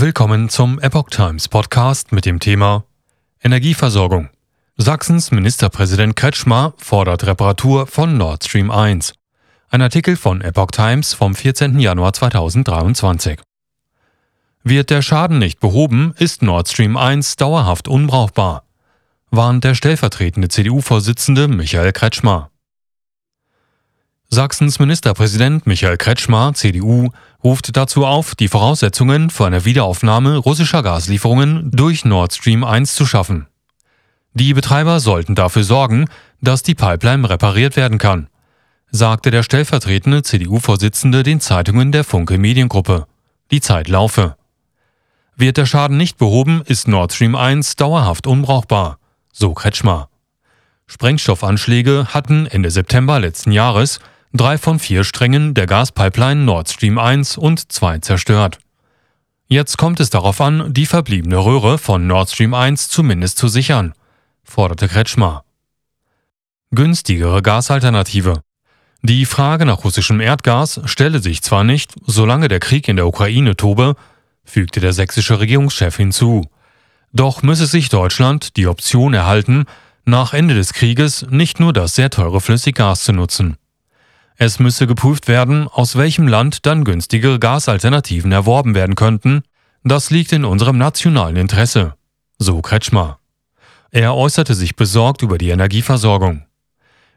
Willkommen zum Epoch Times Podcast mit dem Thema Energieversorgung. Sachsens Ministerpräsident Kretschmer fordert Reparatur von Nord Stream 1. Ein Artikel von Epoch Times vom 14. Januar 2023. Wird der Schaden nicht behoben, ist Nord Stream 1 dauerhaft unbrauchbar, warnt der stellvertretende CDU-Vorsitzende Michael Kretschmer. Sachsens Ministerpräsident Michael Kretschmer, CDU, ruft dazu auf, die Voraussetzungen für eine Wiederaufnahme russischer Gaslieferungen durch Nord Stream 1 zu schaffen. Die Betreiber sollten dafür sorgen, dass die Pipeline repariert werden kann, sagte der stellvertretende CDU-Vorsitzende den Zeitungen der Funke Mediengruppe. Die Zeit laufe. Wird der Schaden nicht behoben, ist Nord Stream 1 dauerhaft unbrauchbar, so Kretschmer. Sprengstoffanschläge hatten Ende September letzten Jahres drei von vier Strängen der Gaspipeline Nord Stream 1 und 2 zerstört. Jetzt kommt es darauf an, die verbliebene Röhre von Nord Stream 1 zumindest zu sichern, forderte Kretschmer. Günstigere Gasalternative. Die Frage nach russischem Erdgas stelle sich zwar nicht, solange der Krieg in der Ukraine tobe, fügte der sächsische Regierungschef hinzu. Doch müsse sich Deutschland die Option erhalten, nach Ende des Krieges nicht nur das sehr teure Flüssiggas zu nutzen. Es müsse geprüft werden, aus welchem Land dann günstigere Gasalternativen erworben werden könnten. Das liegt in unserem nationalen Interesse. So Kretschmer. Er äußerte sich besorgt über die Energieversorgung.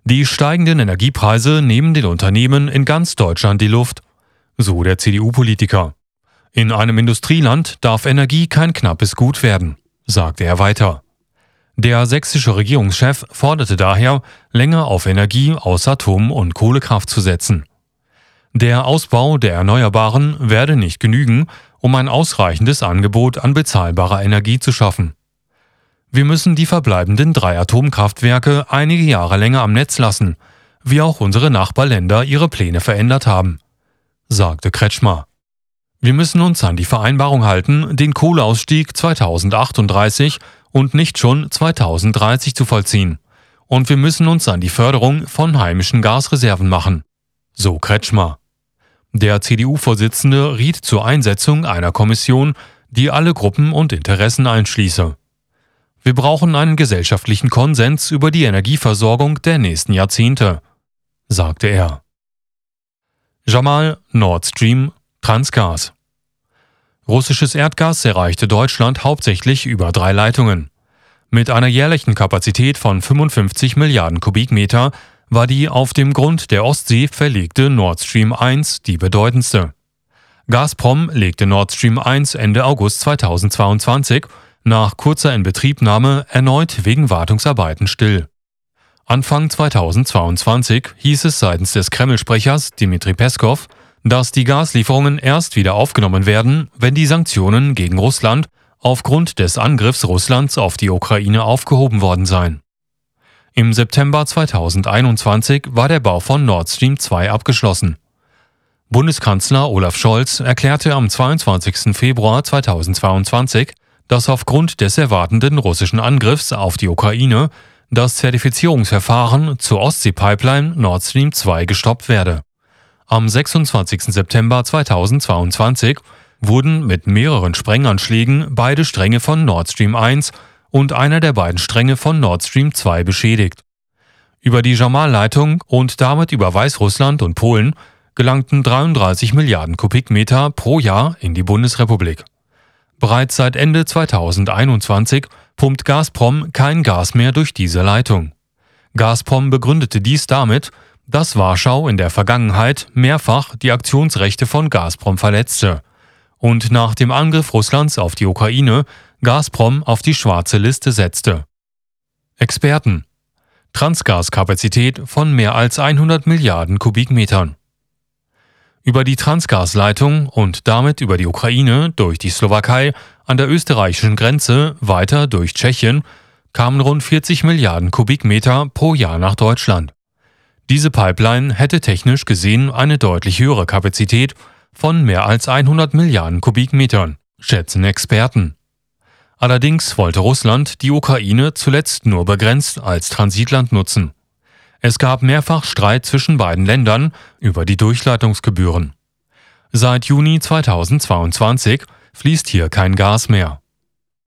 Die steigenden Energiepreise nehmen den Unternehmen in ganz Deutschland die Luft. So der CDU-Politiker. In einem Industrieland darf Energie kein knappes Gut werden, sagte er weiter. Der sächsische Regierungschef forderte daher, länger auf Energie aus Atom- und Kohlekraft zu setzen. Der Ausbau der Erneuerbaren werde nicht genügen, um ein ausreichendes Angebot an bezahlbarer Energie zu schaffen. Wir müssen die verbleibenden drei Atomkraftwerke einige Jahre länger am Netz lassen, wie auch unsere Nachbarländer ihre Pläne verändert haben, sagte Kretschmer. Wir müssen uns an die Vereinbarung halten, den Kohleausstieg 2038 und nicht schon 2030 zu vollziehen. Und wir müssen uns an die Förderung von heimischen Gasreserven machen. So Kretschmer. Der CDU-Vorsitzende riet zur Einsetzung einer Kommission, die alle Gruppen und Interessen einschließe. Wir brauchen einen gesellschaftlichen Konsens über die Energieversorgung der nächsten Jahrzehnte, sagte er. Jamal Nord Stream Transgas Russisches Erdgas erreichte Deutschland hauptsächlich über drei Leitungen. Mit einer jährlichen Kapazität von 55 Milliarden Kubikmeter war die auf dem Grund der Ostsee verlegte Nord Stream 1 die bedeutendste. Gazprom legte Nord Stream 1 Ende August 2022 nach kurzer Inbetriebnahme erneut wegen Wartungsarbeiten still. Anfang 2022 hieß es seitens des Kreml-Sprechers Dmitri Peskov, dass die Gaslieferungen erst wieder aufgenommen werden, wenn die Sanktionen gegen Russland aufgrund des Angriffs Russlands auf die Ukraine aufgehoben worden seien. Im September 2021 war der Bau von Nord Stream 2 abgeschlossen. Bundeskanzler Olaf Scholz erklärte am 22. Februar 2022, dass aufgrund des erwartenden russischen Angriffs auf die Ukraine das Zertifizierungsverfahren zur Ostsee-Pipeline Nord Stream 2 gestoppt werde. Am 26. September 2022 wurden mit mehreren Sprenganschlägen beide Stränge von Nord Stream 1 und einer der beiden Stränge von Nord Stream 2 beschädigt. Über die Jamal-Leitung und damit über Weißrussland und Polen gelangten 33 Milliarden Kubikmeter pro Jahr in die Bundesrepublik. Bereits seit Ende 2021 pumpt Gazprom kein Gas mehr durch diese Leitung. Gazprom begründete dies damit, dass Warschau in der Vergangenheit mehrfach die Aktionsrechte von Gazprom verletzte und nach dem Angriff Russlands auf die Ukraine Gazprom auf die schwarze Liste setzte. Experten Transgaskapazität von mehr als 100 Milliarden Kubikmetern. Über die Transgasleitung und damit über die Ukraine durch die Slowakei an der österreichischen Grenze weiter durch Tschechien kamen rund 40 Milliarden Kubikmeter pro Jahr nach Deutschland. Diese Pipeline hätte technisch gesehen eine deutlich höhere Kapazität von mehr als 100 Milliarden Kubikmetern, schätzen Experten. Allerdings wollte Russland die Ukraine zuletzt nur begrenzt als Transitland nutzen. Es gab mehrfach Streit zwischen beiden Ländern über die Durchleitungsgebühren. Seit Juni 2022 fließt hier kein Gas mehr.